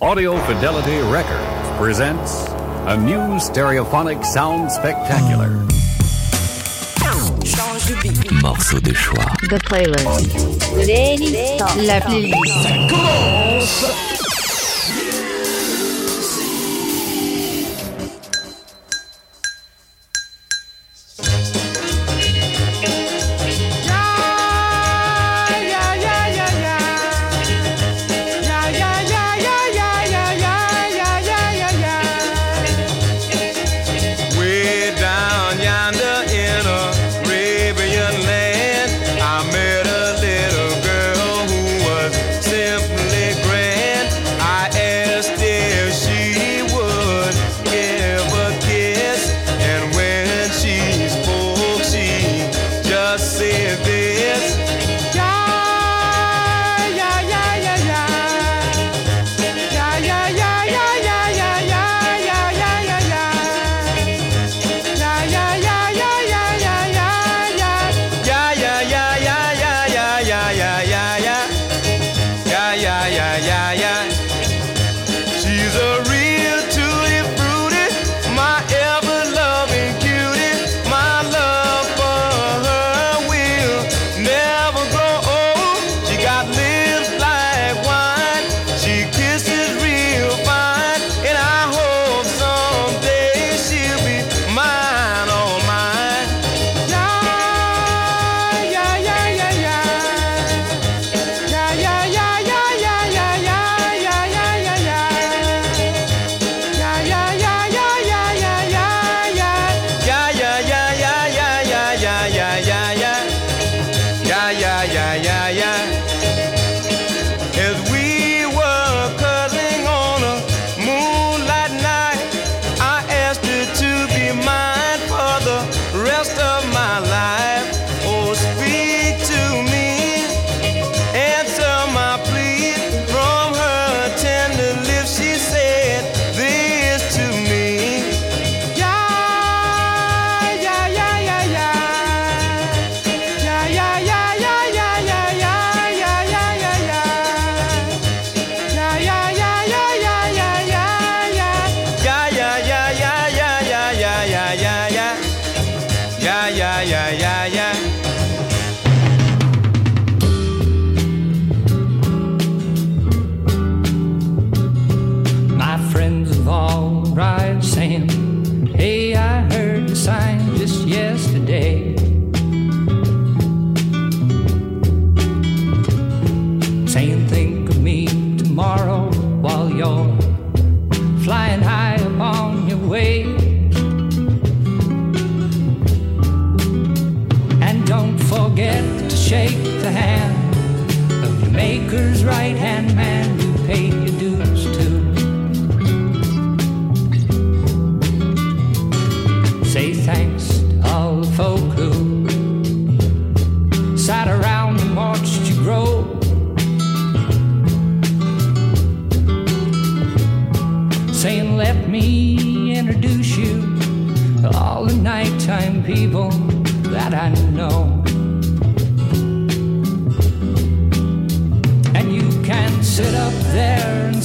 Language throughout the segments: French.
Audio Fidelity Records presents a new stereophonic sound spectacular. Morceau de choix. The playlist. La playlist. Ça commence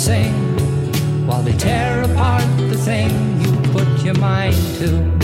sing while they tear apart the thing you put your mind to.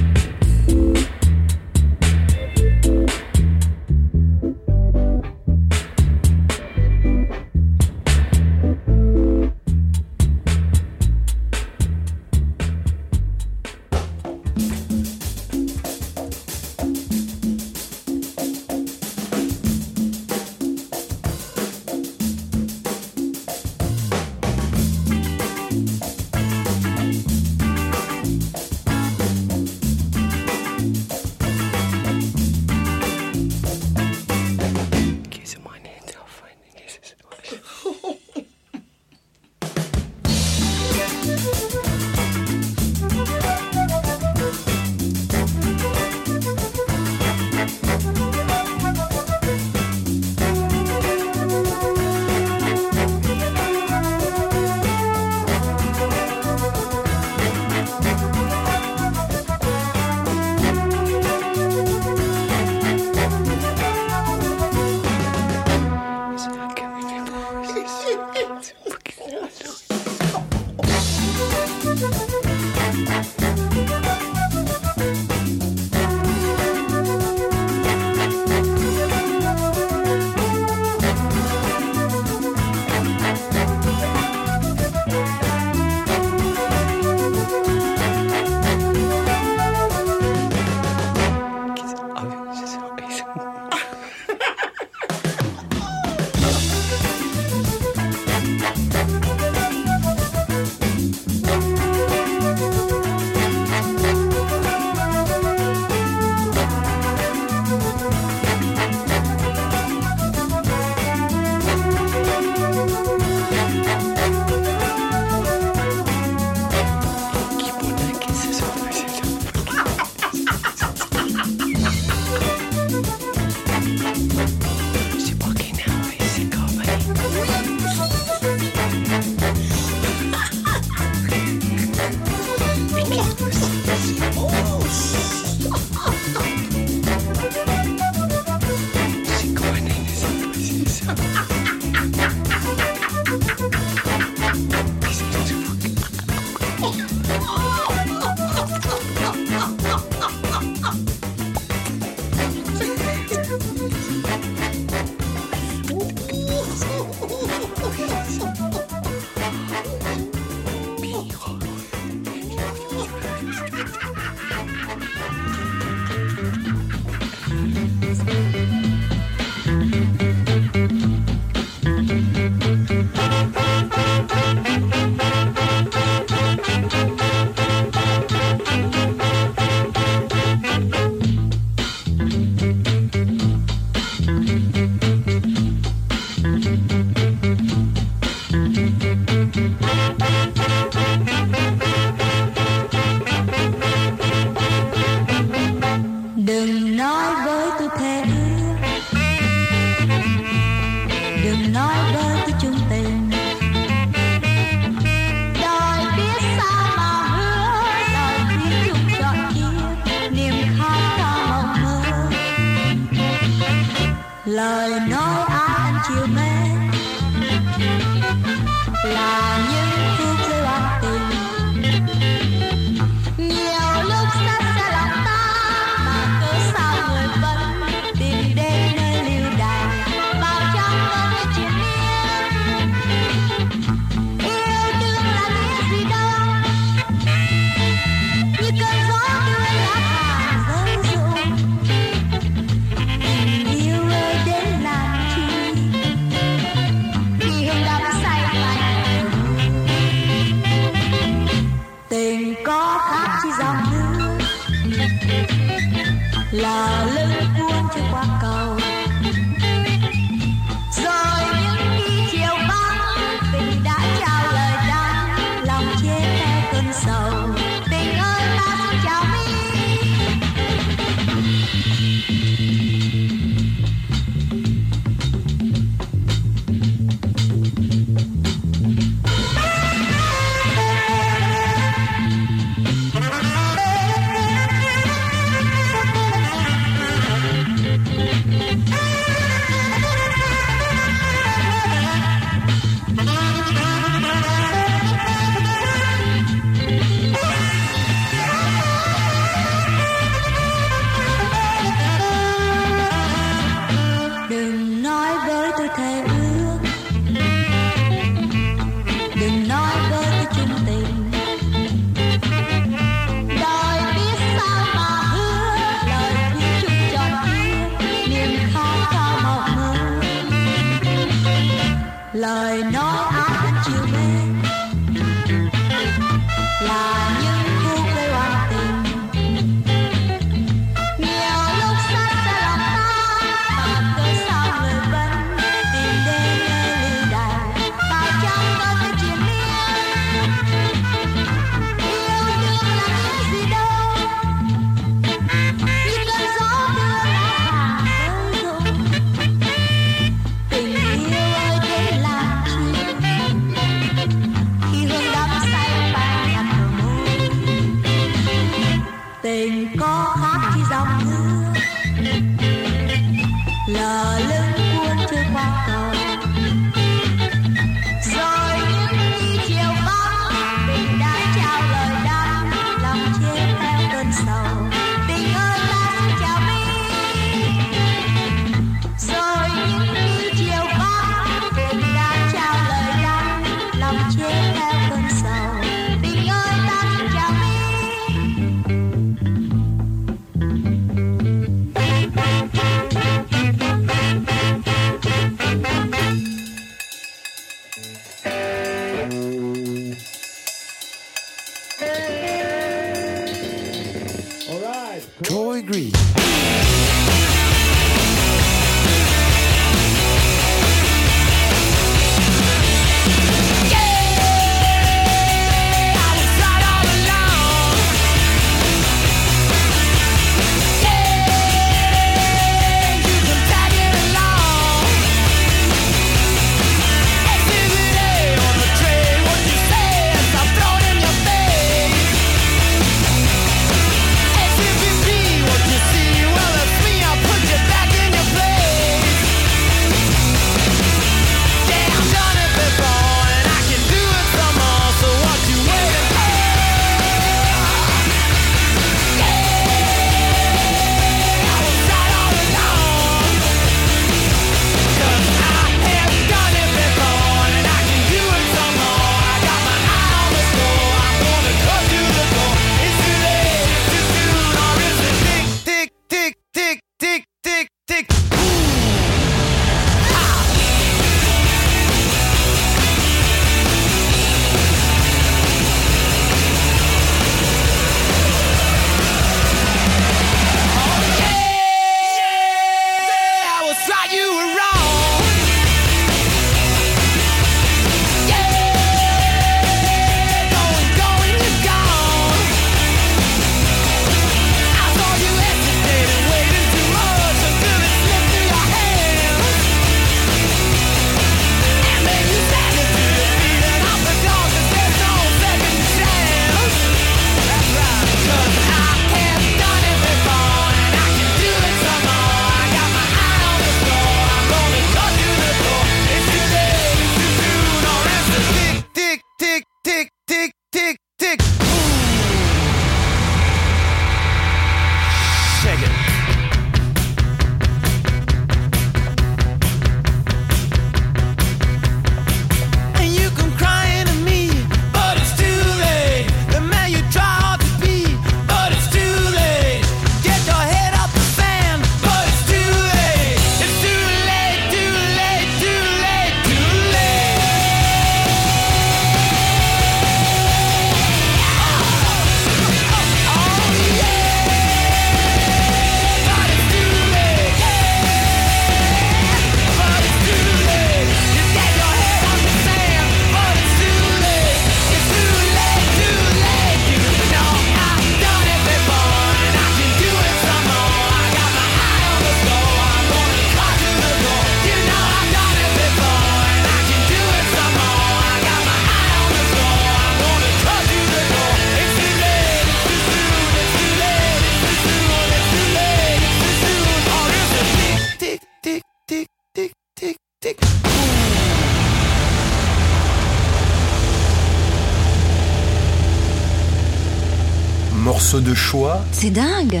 Choix. C'est dingue.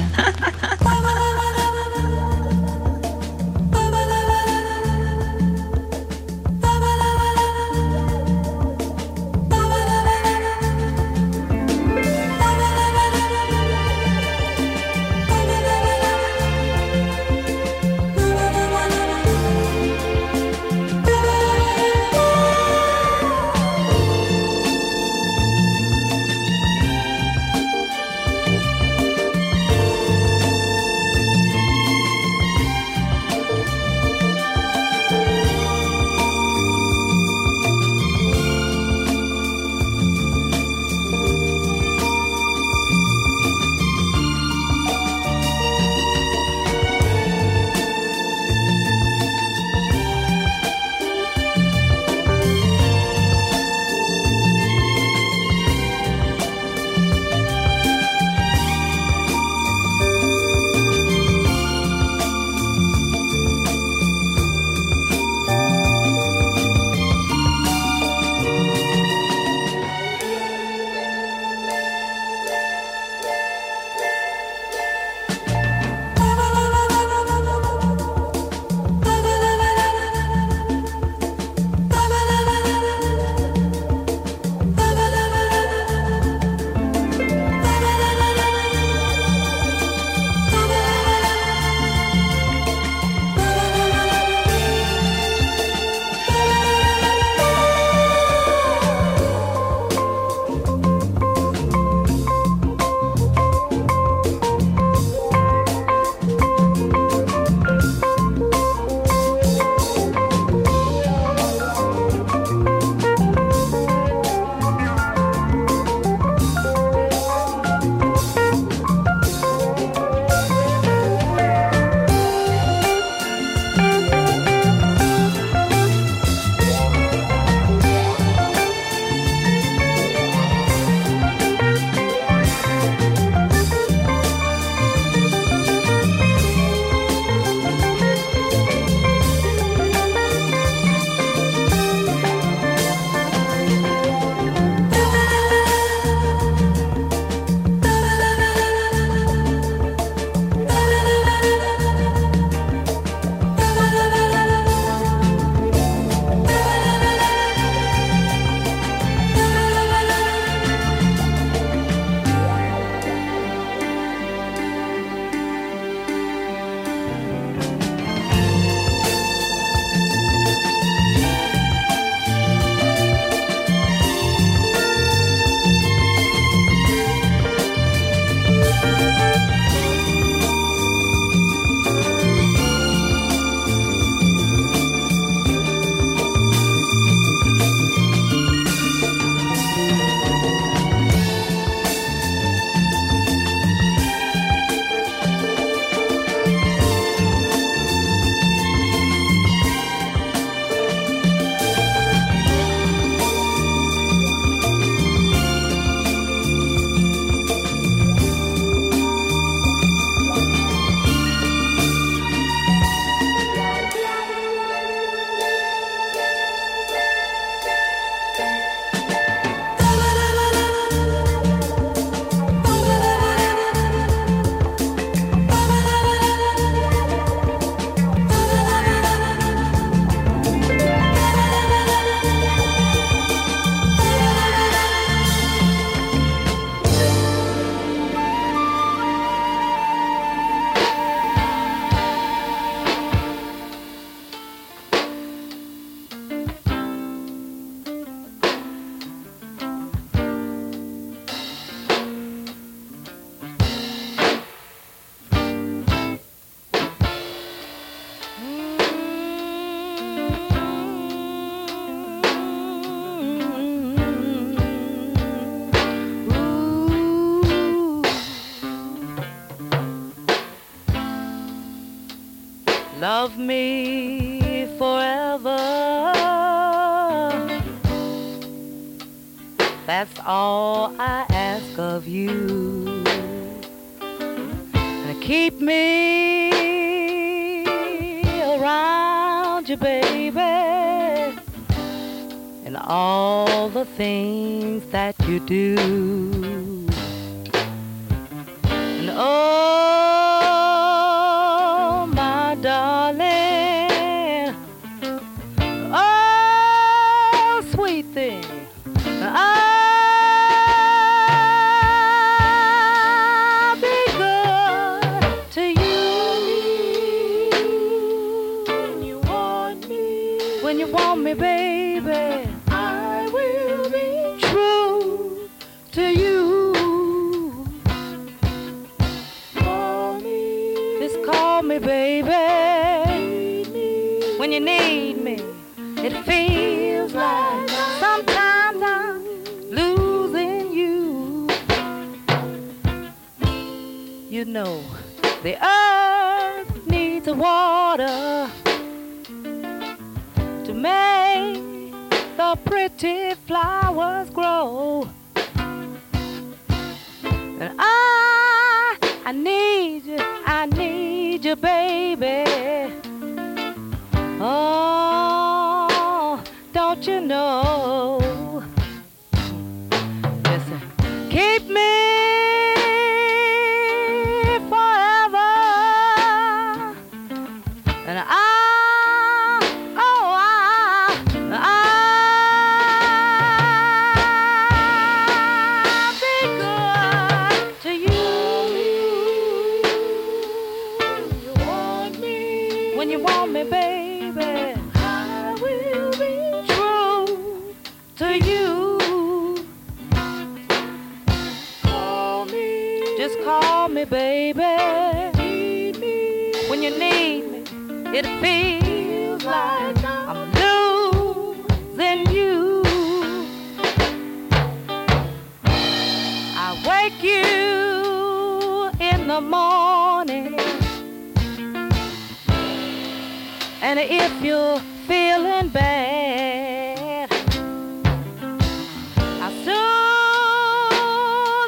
the water to make the pretty flowers grow. And I, I need you, I need you, baby. Oh, don't you know? If you're feeling bad, I'll soothe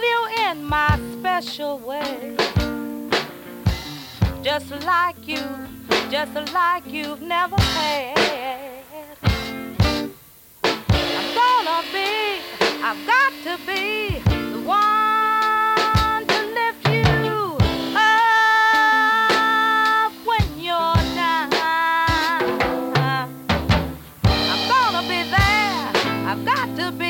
you in my special way. Just like you, just like you've never had. I'm gonna be, I've got to be the one. to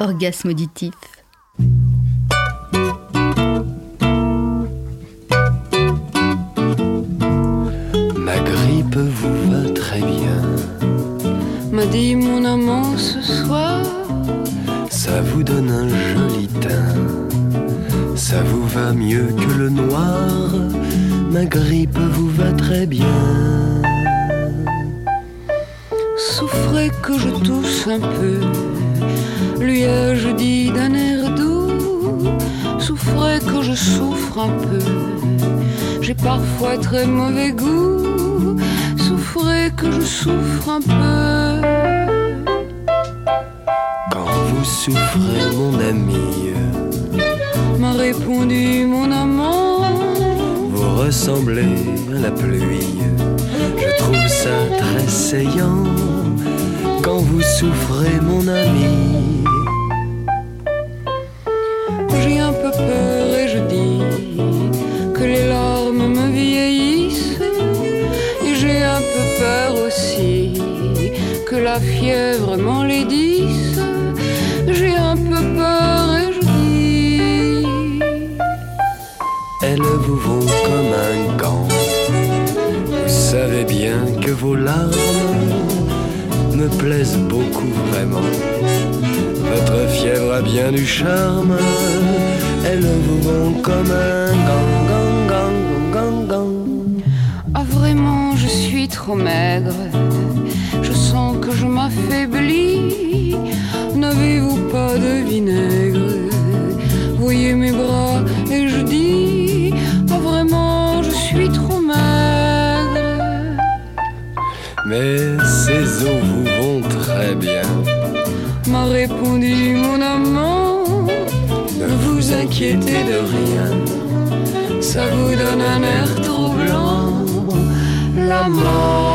orgasme auditif. Parfois très mauvais goût. Souffrez que je souffre un peu. Quand vous souffrez, mon ami, M'a répondu mon amant. vous ressemblez à la pluie. Je trouve ça très saillant quand vous souffrez, mon ami. J'ai un peu peur la fièvre m'enlaidisse. J'ai un peu peur et je dis Elles vous vont comme un gant. Vous savez bien que vos larmes me plaisent beaucoup vraiment. Votre fièvre a bien du charme. Elles vous vont comme un gant, gant, gant, gant, gant. Ah vraiment je suis trop maigre que je m'affaiblis. N'avez-vous pas de vinaigre? Voyez mes bras et je dis Ah vraiment je suis trop maigre Mais ces eaux vous vont très bien. M'a répondu mon amant Ne vous inquiétez de rien. Ça vous donne un air troublant. La mort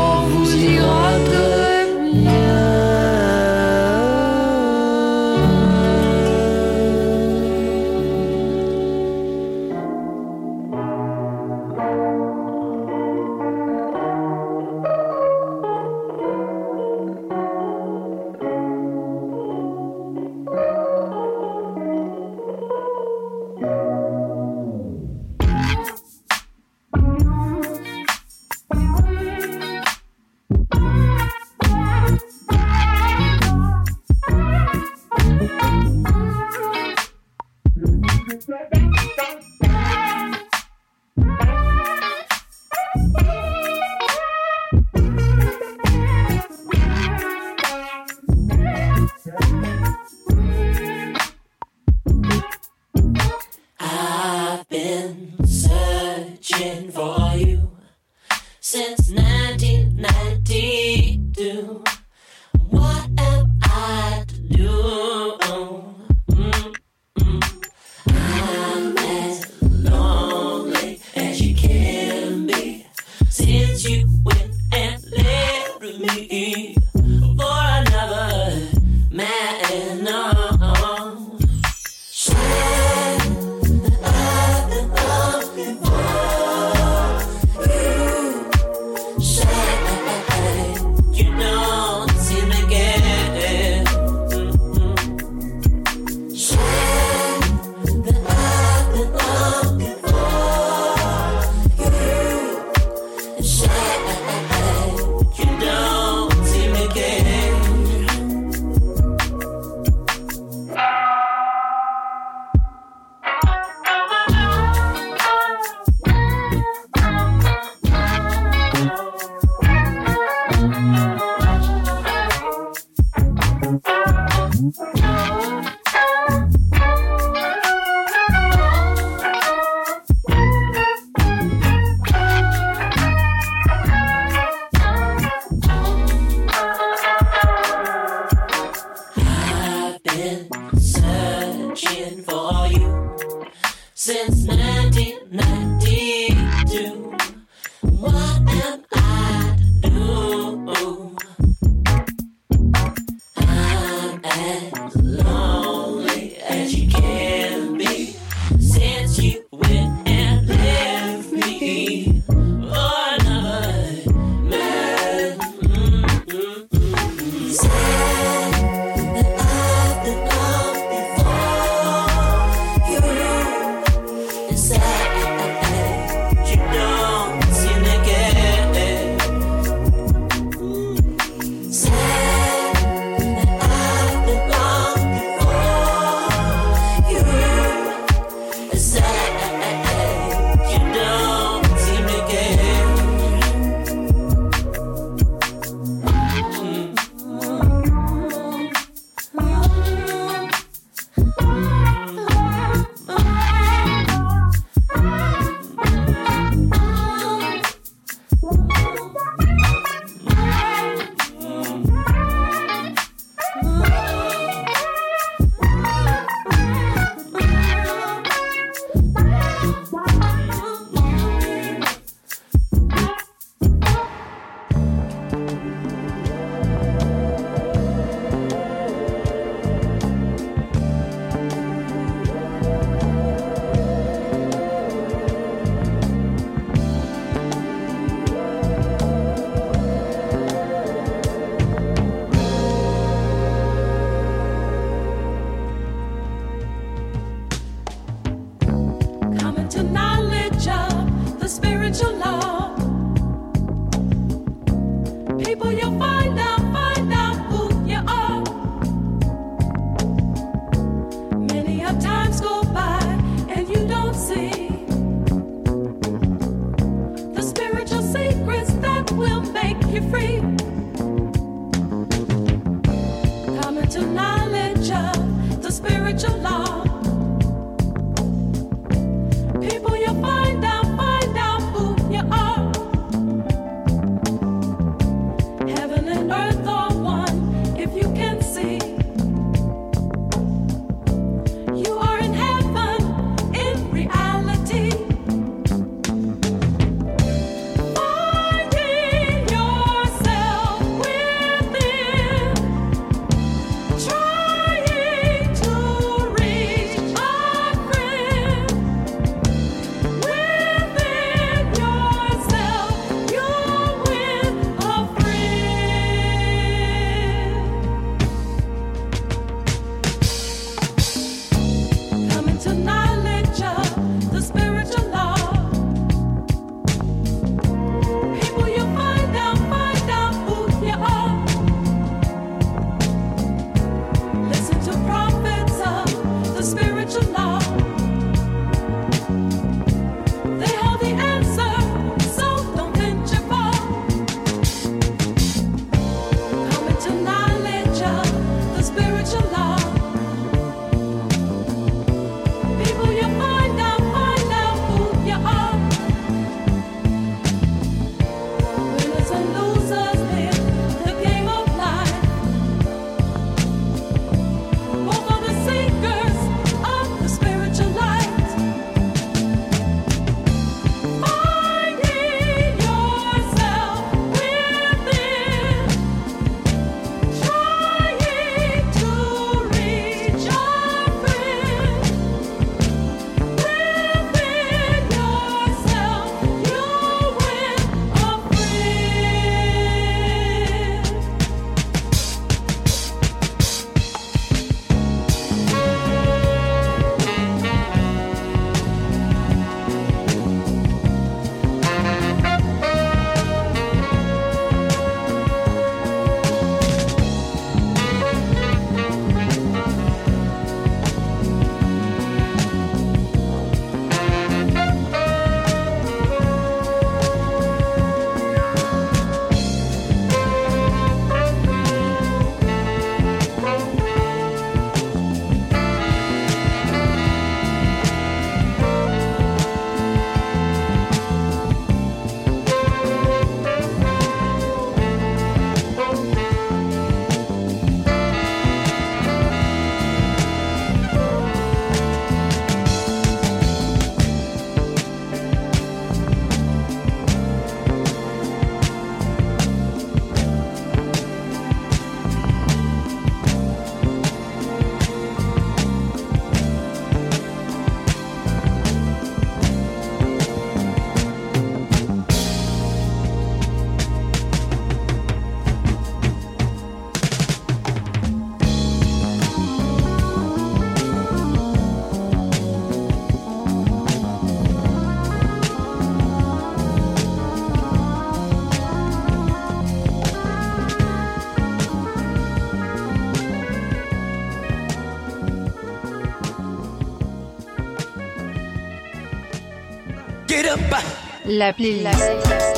La playlist. Get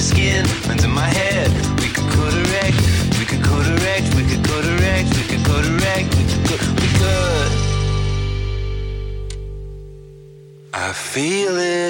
your skin, under my head. We could go correct, we could go correct, we could go correct, we could go correct, we could, co- we could. I feel it.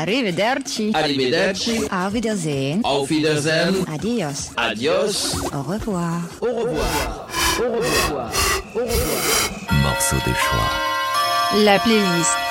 Arrivederci. Arrivederci. Auf Wiedersehen. Auf Wiedersehen. Adios. Adios. Au revoir. Au revoir. Au revoir. Au revoir. Morceau de choix. La playlist